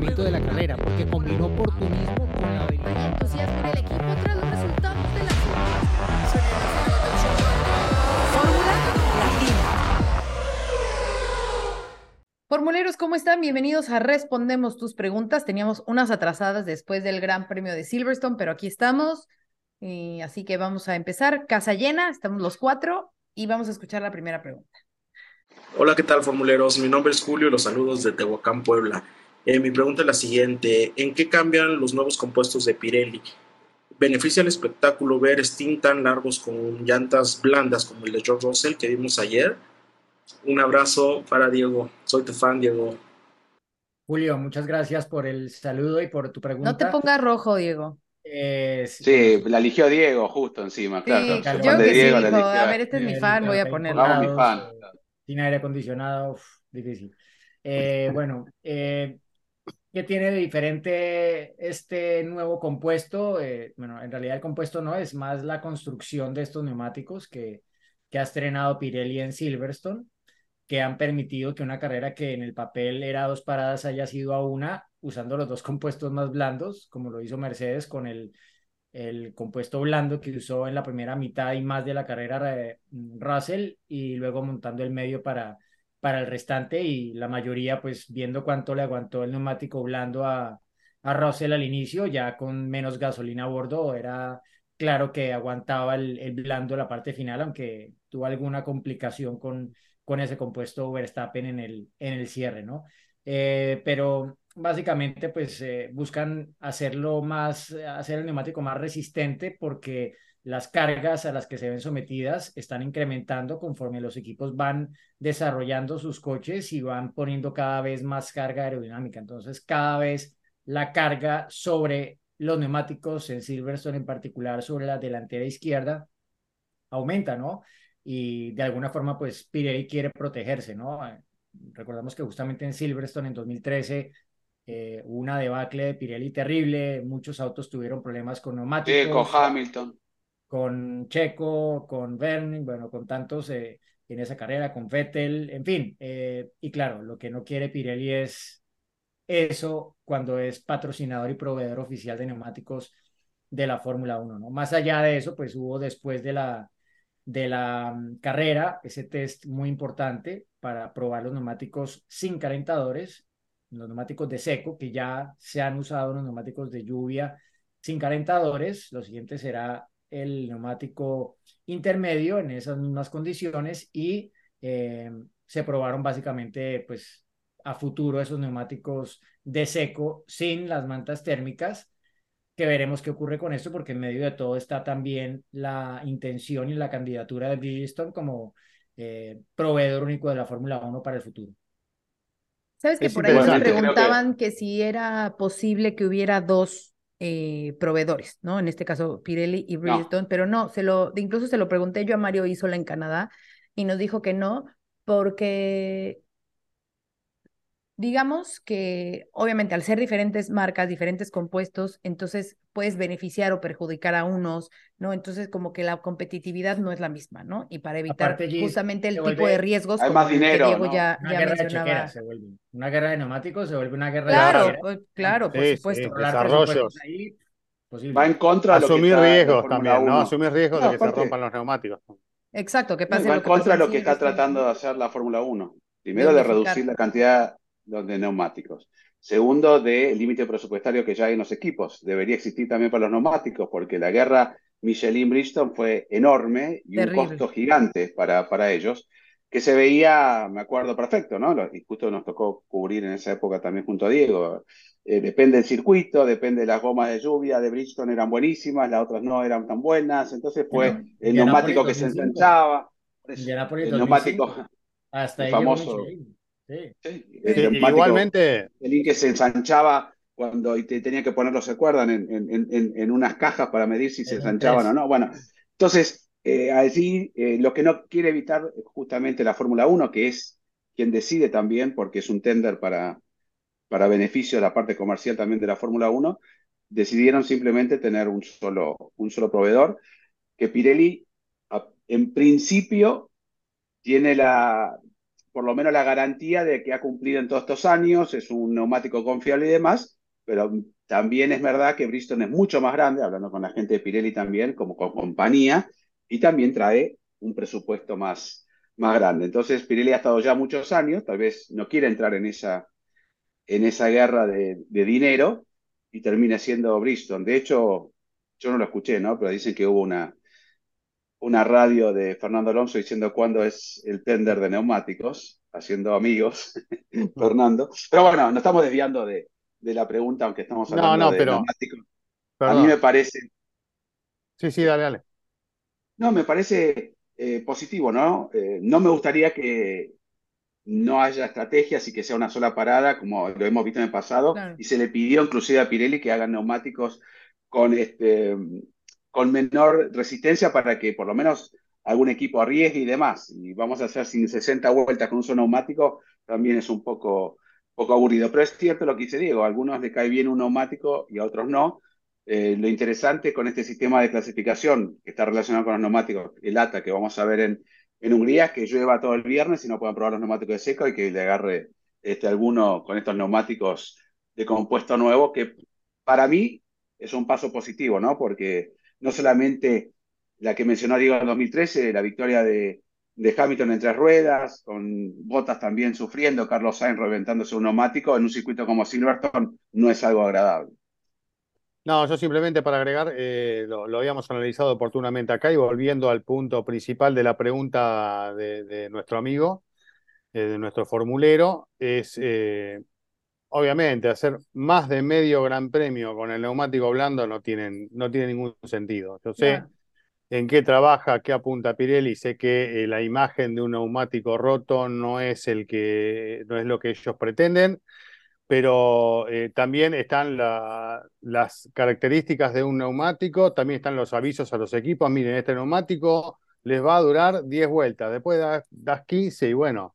funcionamiento de la carrera, porque combinó oportunismo con la habilidad. entusiasmo en el equipo tras los resultados de la Fórmula Latina. Formuleros, ¿cómo están? Bienvenidos a Respondemos tus preguntas. Teníamos unas atrasadas después del Gran Premio de Silverstone, pero aquí estamos. Y así que vamos a empezar. Casa llena, estamos los cuatro y vamos a escuchar la primera pregunta. Hola, ¿qué tal, formuleros? Mi nombre es Julio y los saludos de Tehuacán, Puebla. Eh, mi pregunta es la siguiente: ¿En qué cambian los nuevos compuestos de Pirelli? ¿Beneficia el espectáculo ver stint tan largos con llantas blandas como el de George Russell que vimos ayer? Un abrazo para Diego. Soy tu fan, Diego. Julio, muchas gracias por el saludo y por tu pregunta. No te pongas rojo, Diego. Eh, Sí, la eligió Diego justo encima, claro. Sí, yo que sí, Diego, la dijo, eligió. a ver, este es mi fan, voy a ponerlo. Vamos, mi fan. Sin aire acondicionado, uf, difícil. Eh, bueno, eh, ¿qué tiene de diferente este nuevo compuesto? Eh, bueno, en realidad el compuesto no, es más la construcción de estos neumáticos que, que ha estrenado Pirelli en Silverstone, que han permitido que una carrera que en el papel era dos paradas haya sido a una, usando los dos compuestos más blandos, como lo hizo Mercedes con el, el compuesto blando que usó en la primera mitad y más de la carrera eh, Russell y luego montando el medio para, para el restante y la mayoría pues viendo cuánto le aguantó el neumático blando a, a Russell al inicio, ya con menos gasolina a bordo, era claro que aguantaba el, el blando la parte final, aunque tuvo alguna complicación con, con ese compuesto Verstappen en el, en el cierre, ¿no? Eh, pero básicamente pues eh, buscan hacerlo más, hacer el neumático más resistente porque las cargas a las que se ven sometidas están incrementando conforme los equipos van desarrollando sus coches y van poniendo cada vez más carga aerodinámica. Entonces cada vez la carga sobre los neumáticos en Silverstone en particular sobre la delantera izquierda aumenta, ¿no? Y de alguna forma pues Pirelli quiere protegerse, ¿no? Recordamos que justamente en Silverstone en 2013 eh, una debacle de Pirelli terrible, muchos autos tuvieron problemas con neumáticos. Sí, con Hamilton. Con Checo, con Vernon, bueno, con tantos eh, en esa carrera, con Vettel, en fin. eh, y claro, lo que no quiere Pirelli es eso cuando es patrocinador y proveedor oficial de neumáticos de la Fórmula 1, ¿no? Más allá de eso, pues hubo después de la, de la mm, carrera ese test muy importante para probar los neumáticos sin calentadores, los neumáticos de seco, que ya se han usado los neumáticos de lluvia sin calentadores. Lo siguiente será el neumático intermedio en esas mismas condiciones y eh, se probaron básicamente pues a futuro esos neumáticos de seco sin las mantas térmicas que veremos qué ocurre con esto porque en medio de todo está también la intención y la candidatura de Bridgestone como eh, proveedor único de la Fórmula 1 para el futuro. ¿Sabes que Es por ahí que- preguntaban que si era posible que hubiera dos eh, proveedores, ¿no? En este caso Pirelli y Bridgestone, pero no, se lo, incluso se lo pregunté yo a Mario Isola en Canadá y nos dijo que no, porque digamos que obviamente al ser diferentes marcas, diferentes compuestos, entonces puedes beneficiar o perjudicar a unos, ¿no? Entonces como que la competitividad no es la misma, ¿no? Y para evitar Aparte, justamente el se tipo vuelve- de riesgos Hay más el que dinero, Diego ¿no? ya, Una ya guerra de mencionaba. chequeras se vuelve. Una guerra de neumáticos se vuelve una guerra Claro, de pues, claro, por Sí, supuesto. sí. Desarrollos. ahí. Va en contra de lo que Asumir está en la riesgos también, ¿no? 1. Asumir riesgos No, de que se rompan los neumáticos. Exacto, que pase Va lo en que contra de lo que está tratando de hacer la Fórmula 1. Primero, De de reducir la cantidad de neumáticos. Segundo, del límite presupuestario que ya hay en los equipos. Debería existir también para los neumáticos, porque la guerra Michelin-Bridgestone fue enorme y Terrible. un costo gigante para, para ellos, que se veía, me acuerdo perfecto, ¿no? Lo- Y justo nos tocó cubrir en esa época también junto a Diego. Eh, depende del circuito, depende de las gomas de lluvia, de Bridgestone eran buenísimas, las otras no eran tan buenas, entonces fue Bueno, el neumático que se 2005. ensanchaba. El 2005. neumático, Hasta el famoso- Michelin. Sí. sí, igualmente, el que se ensanchaba cuando y te tenía que ponerlo, ¿se acuerdan? En, en, en, en unas cajas para medir si se ensanchaban o no. Bueno, entonces, eh, allí eh, lo que no quiere evitar es justamente la Fórmula 1, que es quien decide también, porque es un tender para, para beneficio de la parte comercial también de la Fórmula 1, decidieron simplemente tener un solo, un solo proveedor, que Pirelli a- en principio tiene la, por lo menos la garantía de que ha cumplido en todos estos años, es un neumático confiable y demás, pero también es verdad que Bristol es mucho más grande, hablando con la gente de Pirelli también, como compañía, y también trae un presupuesto más, más grande. Entonces, Pirelli ha estado ya muchos años, tal vez no quiere entrar en esa, en esa guerra de, de dinero y termina siendo Bristol. De hecho, yo no lo escuché, ¿no? Pero dicen que hubo una, una radio de Fernando Alonso diciendo cuándo es el tender de neumáticos, haciendo amigos, Fernando. Pero bueno, nos estamos desviando de, de la pregunta, aunque estamos hablando No, no, de pero- neumáticos. A mí me parece, Sí, sí, dale, dale. no, me parece eh, positivo, ¿no? Eh, no me gustaría que no haya estrategias y que sea una sola parada, como lo hemos visto en el pasado, Claro. y se le pidió inclusive a Pirelli que hagan neumáticos con, este, con menor resistencia para que por lo menos algún equipo arriesgue y demás. Y vamos a hacer sin 60 vueltas con un solo neumático, también es un poco, poco aburrido. Pero es cierto lo que dice Diego, a algunos le cae bien un neumático y a otros no. Eh, lo interesante con este sistema de clasificación que está relacionado con los neumáticos, el ATA que vamos a ver en, en Hungría, que llueva todo el viernes y no puedan probar los neumáticos de seco y que le agarre este, alguno con estos neumáticos de compuesto nuevo, que para mí es un paso positivo, ¿no? Porque no solamente la que mencionó Diego en 2013, la victoria de, de Hamilton en tres ruedas, con Bottas también sufriendo, Carlos Sainz reventándose un neumático en un circuito como Silverstone, no es algo agradable. No, yo simplemente para agregar, eh, lo, lo habíamos analizado oportunamente acá y volviendo al punto principal de la pregunta de, de nuestro amigo, eh, de nuestro formulero, es eh, obviamente hacer más de medio gran premio con el neumático blando no, tienen, no tiene ningún sentido. Yo sé en qué trabaja, qué apunta Pirelli, sé que eh, la imagen de un neumático roto no es el que, no es lo que ellos pretenden pero eh, también están la- las características de un neumático, también están los avisos a los equipos, miren, este neumático les va a durar 10 vueltas, después das, das 15 y bueno,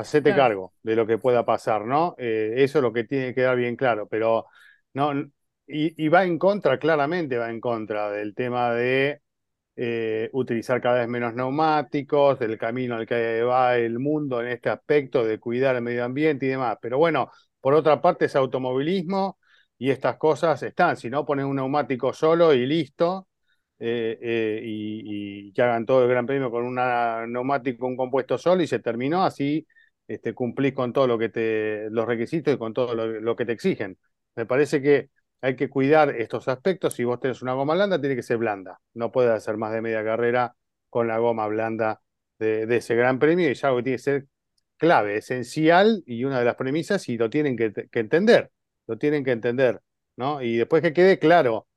hacete Claro. cargo de lo que pueda pasar, ¿no? Eh, eso es lo que tiene que quedar bien claro, pero no, y, y va en contra, claramente va en contra del tema de eh, utilizar cada vez menos neumáticos, del camino al que va el mundo en este aspecto de cuidar el medio ambiente y demás. Pero bueno, por otra parte es automovilismo y estas cosas están. Si no, ponen un neumático solo y listo. eh, eh, y, y que hagan todo el Gran Premio con un neumático, un compuesto solo y se terminó. Así este, cumplís con todo lo que te, los requisitos y con todo lo, que te exigen. Me parece que hay que cuidar estos aspectos. Si vos tenés una goma blanda, tiene que ser blanda. No puedes hacer más de media carrera con la goma blanda de, ese gran premio y es algo que tiene que ser clave, esencial y una de las premisas y lo tienen que, que entender, lo tienen que entender, ¿no? Y después que quede claro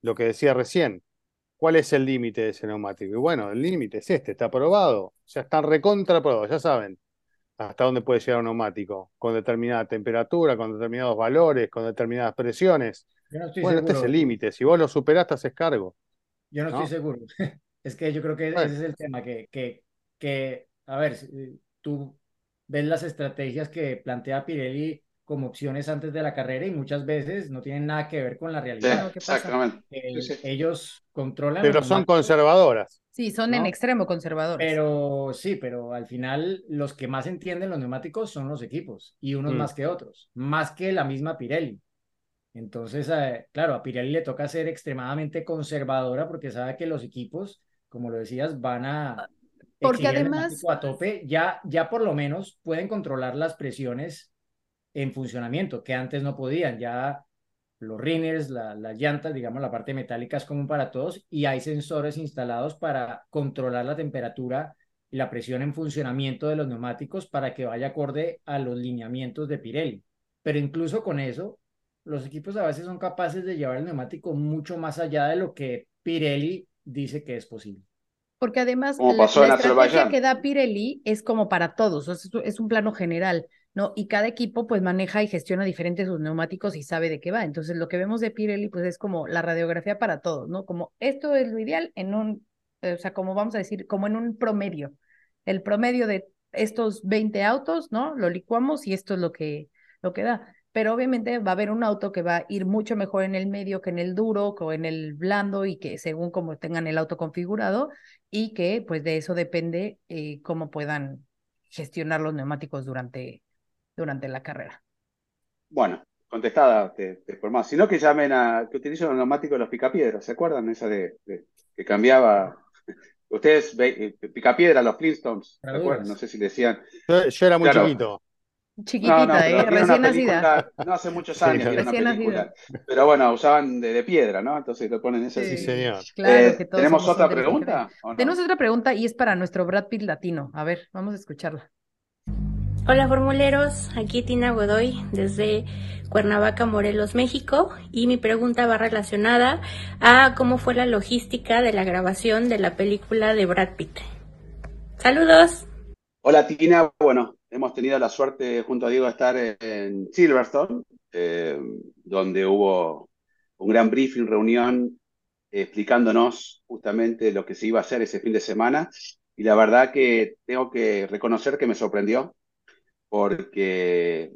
lo que decía recién, ¿cuál es el límite de ese neumático? Y bueno, el límite es este, está aprobado, ya están recontra aprobados, ya saben hasta dónde puede llegar un neumático, con determinada temperatura, con determinados valores, con determinadas presiones. Yo no estoy Bueno, este es seguro. el límite, si vos lo superás, te haces cargo. Yo no estoy seguro. Es que yo creo que Bueno. ese es el tema, que, que, que a ver, tú ves las estrategias que plantea Pirelli como opciones antes de la carrera y muchas veces no tienen nada que ver con la Sí, realidad. exactamente. Eh, Sí, sí. ellos controlan Pero son conservadoras. Sí, son en extremo conservadores. pero sí, pero al final los que más entienden los neumáticos son los equipos y unos Mm. más que otros, más que la misma Pirelli. Entonces, eh, claro, a Pirelli le toca ser extremadamente conservadora porque sabe que los equipos, como lo decías, van a Porque además- neumático a tope. Ya, ya por lo menos pueden controlar las presiones en funcionamiento, que antes no podían. Ya los runners, la- las llantas, digamos, la parte metálica es común para todos y hay sensores instalados para controlar la temperatura y la presión en funcionamiento de los neumáticos para que vaya acorde a los lineamientos de Pirelli. Pero incluso con eso, los equipos a veces son capaces de llevar el neumático mucho más allá de lo que Pirelli dice que es posible. Porque además Como la, pasó la en estrategia que da Pirelli es como para todos, es un plano general, ¿no? Y cada equipo pues maneja y gestiona diferente sus neumáticos y sabe de qué va. Entonces lo que vemos de Pirelli pues es como la radiografía para todos, ¿no? Como esto es lo ideal en un, eh, o sea, como vamos a decir, como en un promedio. El promedio de estos 20 autos, ¿no? Lo licuamos y esto es lo que, lo que da. Pero obviamente va a haber un auto que va a ir mucho mejor en el medio que en el duro, o en el blando y que según como tengan el auto configurado y que pues de eso depende eh, cómo puedan gestionar los neumáticos durante, durante la carrera. Bueno, contestada de, de por más. Sino que llamen a, que utilicen los neumáticos de los picapiedras, ¿se acuerdan? Esa de, de- que cambiaba. Ustedes, ve- eh, picapiedra, los Flintstones, ¿se acuerdan? No sé si decían. Yo, yo era muy Claro. chiquito. Chiquitita, No, no, ¿eh? Recién nacida. No hace muchos Sí, años, una Recién película. Pero bueno, usaban de, de piedra, ¿no? Entonces lo ponen ese. Sí, señor. Claro Eh, que todos ¿Tenemos otra pregunta? ¿o no? Tenemos otra pregunta y es para nuestro Brad Pitt latino. A ver, vamos a escucharla. Hola formuleros, aquí Tina Godoy desde Cuernavaca, Morelos, México y mi pregunta va relacionada a cómo fue la logística de la grabación de la película de Brad Pitt. Saludos. Hola Tina, bueno, hemos tenido la suerte junto a Diego de estar en Silverstone, eh, donde hubo un gran briefing, reunión, explicándonos justamente lo que se iba a hacer ese fin de semana. Y la verdad que tengo que reconocer que me sorprendió, porque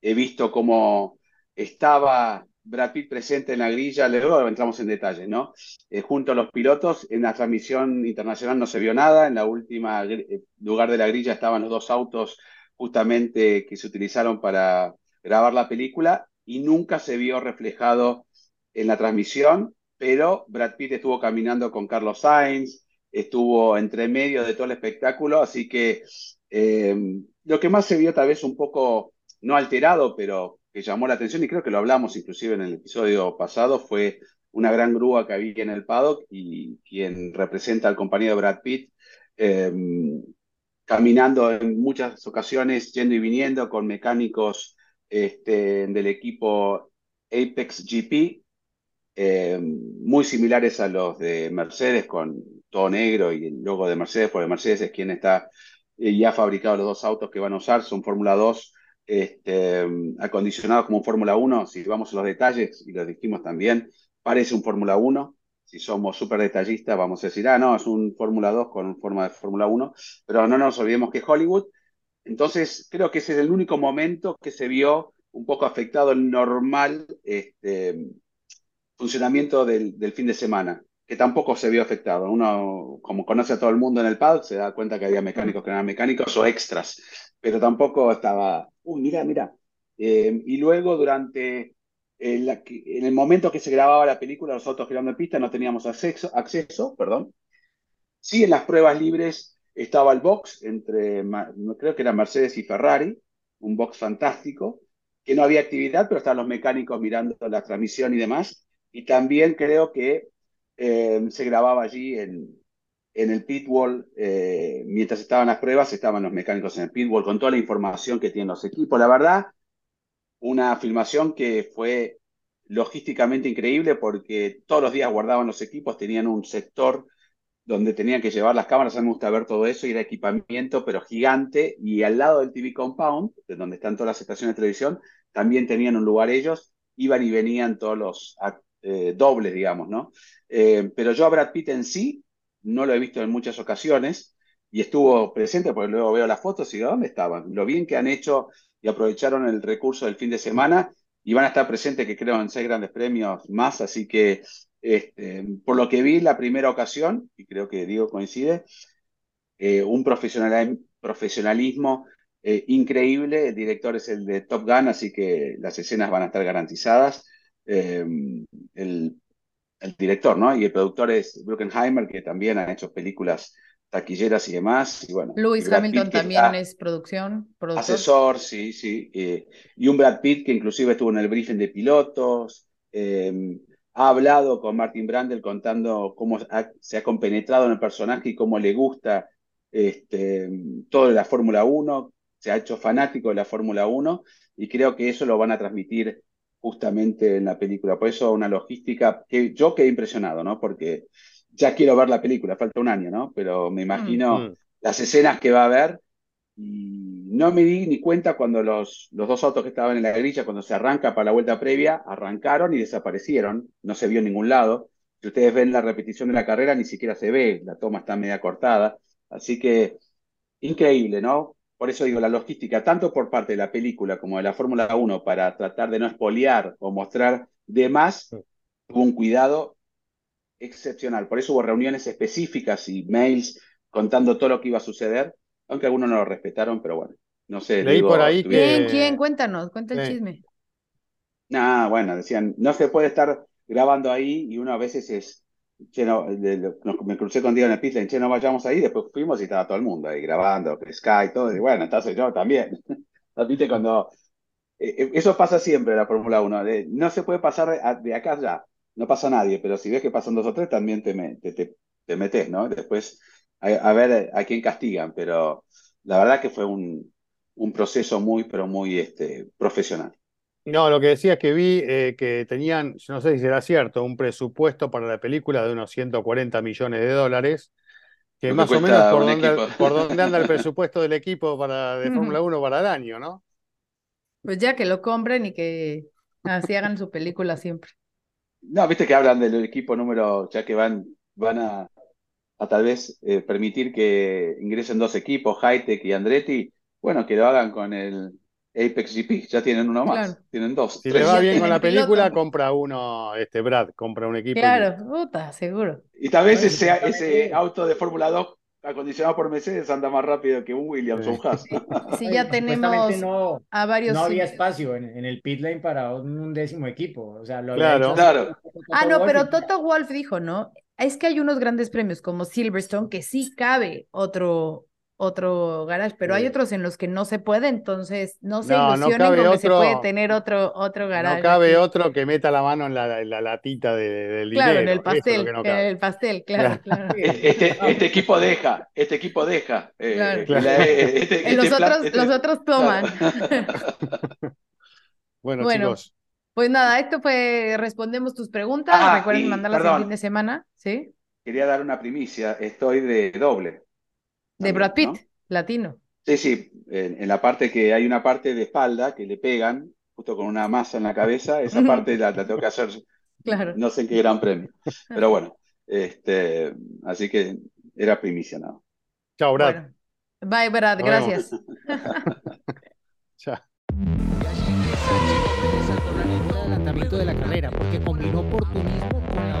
he visto cómo estaba Brad Pitt presente en la grilla, luego entramos en detalles, ¿no? Eh, junto a los pilotos, en la transmisión internacional no se vio nada, en la última eh, lugar de la grilla estaban los dos autos justamente que se utilizaron para grabar la película y nunca se vio reflejado en la transmisión, pero Brad Pitt estuvo caminando con Carlos Sainz, estuvo entre medio de todo el espectáculo, así que eh, lo que más se vio tal vez un poco, no alterado, pero que llamó la atención, y creo que lo hablamos inclusive en el episodio pasado, fue una gran grúa que había en el paddock y quien representa al compañero Brad Pitt, eh, caminando en muchas ocasiones, yendo y viniendo con mecánicos este, del equipo Apex GP, eh, muy similares a los de Mercedes, con todo negro y el logo de Mercedes, porque Mercedes es quien está eh, ya ha fabricado los dos autos que van a usar, son Fórmula 2 este, acondicionados como un Fórmula 1, si vamos a los detalles, y lo dijimos también, parece un Fórmula 1, si somos súper detallistas vamos a decir, ah, no, es un Fórmula 2 con forma de Fórmula 1, pero no nos olvidemos que es Hollywood, entonces creo que ese es el único momento que se vio un poco afectado el normal este, funcionamiento del fin de semana, que tampoco se vio afectado. Uno, como conoce a todo el mundo en el paddock, se da cuenta que había mecánicos que no eran mecánicos o extras, pero tampoco estaba, uy, mira, mira. Eh, y luego durante el, en el momento que se grababa la película, los autos girando en pista, no teníamos acceso, acceso, perdón. Sí, en las pruebas libres estaba el box entre, creo que era Mercedes y Ferrari, un box fantástico, que no había actividad, pero estaban los mecánicos mirando la transmisión y demás. Y también creo que eh, se grababa allí en, en el pitwall, eh, mientras estaban las pruebas, estaban los mecánicos en el pitwall con toda la información que tienen los equipos. La verdad, una filmación que fue logísticamente increíble porque todos los días guardaban los equipos, tenían un sector donde tenían que llevar las cámaras, a mí me gusta ver todo eso, y era equipamiento, pero gigante, y al lado del TV Compound, de donde están todas las estaciones de televisión, también tenían un lugar ellos, iban y venían todos los eh, dobles, digamos, ¿no? Eh, pero yo a Brad Pitt en sí no lo he visto en muchas ocasiones, y estuvo presente, porque luego veo las fotos y digo, ¿dónde estaban? Lo bien que han hecho y aprovecharon el recurso del fin de semana, y van a estar presentes, que creo, en seis grandes premios más, así que este, por lo que vi la primera ocasión, y creo que Diego coincide, eh, un profesional, profesionalismo eh, increíble. El director es el de Top Gun, así que las escenas van a estar garantizadas. Eh, el, el, director, ¿no? Y el productor es Bruckenheimer, que también han hecho películas taquilleras y demás. Y bueno, Lewis Hamilton también es producción. Productor. Asesor, sí, sí. y un Brad Pitt que inclusive estuvo en el briefing de pilotos. Eh, ha hablado con Martin Brandel contando cómo ha, se ha compenetrado en el personaje y cómo le gusta este, todo de la Fórmula 1, se ha hecho fanático de la Fórmula 1 y creo que eso lo van a transmitir justamente en la película. Por eso una logística que yo quedé impresionado, ¿no? Porque ya quiero ver la película, falta un año, ¿no? Pero me imagino mm. las escenas que va a haber y no me di ni cuenta cuando los, los dos autos que estaban en la grilla, cuando se arranca para la vuelta previa, arrancaron y desaparecieron, no se vio en ningún lado. Si ustedes ven la repetición de la carrera, ni siquiera se ve, la toma está media cortada. Así que increíble, ¿no? Por eso digo, la logística, tanto por parte de la película como de la Fórmula 1, para tratar de no espoliar o mostrar de más, tuvo un cuidado excepcional. Por eso hubo reuniones específicas y mails contando todo lo que iba a suceder aunque algunos no lo respetaron, pero bueno, no sé. Leí digo, por ahí ¿Quién, quién? Cuéntanos, cuenta el Sí. chisme. Nah, bueno, decían, no se puede estar grabando ahí y uno a veces es, che, no, me crucé con Diego en el pit lane, che, no vayamos ahí, después fuimos y estaba todo el mundo ahí grabando, Sky, todo, y bueno, entonces yo también. ¿Viste? Cuando, eh, eh, eso pasa siempre en la Fórmula 1, de- no se puede pasar de, a- de acá allá, no pasa nadie, pero si ves que pasan dos o tres, también te, me- te, te, te metes, ¿no? Después, a, a ver a quién castigan, pero la verdad que fue un, un proceso muy, pero muy este, profesional. No, lo que decía es que vi eh, que tenían, yo no sé si será cierto, un presupuesto para la película de unos 140 millones de dólares, que más o menos por donde anda el presupuesto del equipo para, de. Fórmula 1 para el año, ¿no? Pues ya que lo compren y que así hagan su película siempre. No, viste que hablan del equipo número, ya que van, van a, a tal vez eh, permitir que ingresen dos equipos, Hightech y Andretti. Bueno, que lo hagan con el Apex GP, ya tienen uno más, Claro. tienen dos, Si tres. le va bien con la película, piloto. compra uno, este Brad, compra un equipo. Claro, puta, seguro. Y tal vez ese, auto de Fórmula 2 acondicionado por Mercedes anda más rápido que un Williams o un Haas. Si Oye, ya tenemos no, a varios. no había espacio en, en el pit lane para un undécimo equipo. O sea, lo Claro. Claro. Ah, no, pero Toto Wolf dijo, ¿no? Es que hay unos grandes premios como Silverstone que sí cabe otro, otro garage, pero hay otros en los que no se puede, entonces no se No, no ilusionen cabe con que se puede tener otro, otro garage. No cabe aquí. otro que meta la mano en la, en la latita de- del Claro, en dinero. el es lo pastel, no en el pastel, claro, claro. Este, este equipo deja, este equipo deja. eh, Claro. Claro. la- este- En los plan- otros, este- los otros toman. Bueno, Bueno. chicos, Pues nada, esto fue respondemos tus preguntas. Ah, Recuerden y, mandarlas el fin de semana, ¿sí? Quería dar una primicia, estoy de doble. De también, Brad Pitt, ¿no? latino. Sí, sí, en, en la parte que hay una parte de espalda que le pegan, justo con una masa en la cabeza, esa parte la, la tengo que hacer, Claro. no sé en qué gran premio. Pero bueno, este, así que era primicia, ¿no? chao, Brad. Bueno. Bye, Brad, Nos gracias. Chao. con el adelantamiento de la carrera, porque combinó oportunismo con la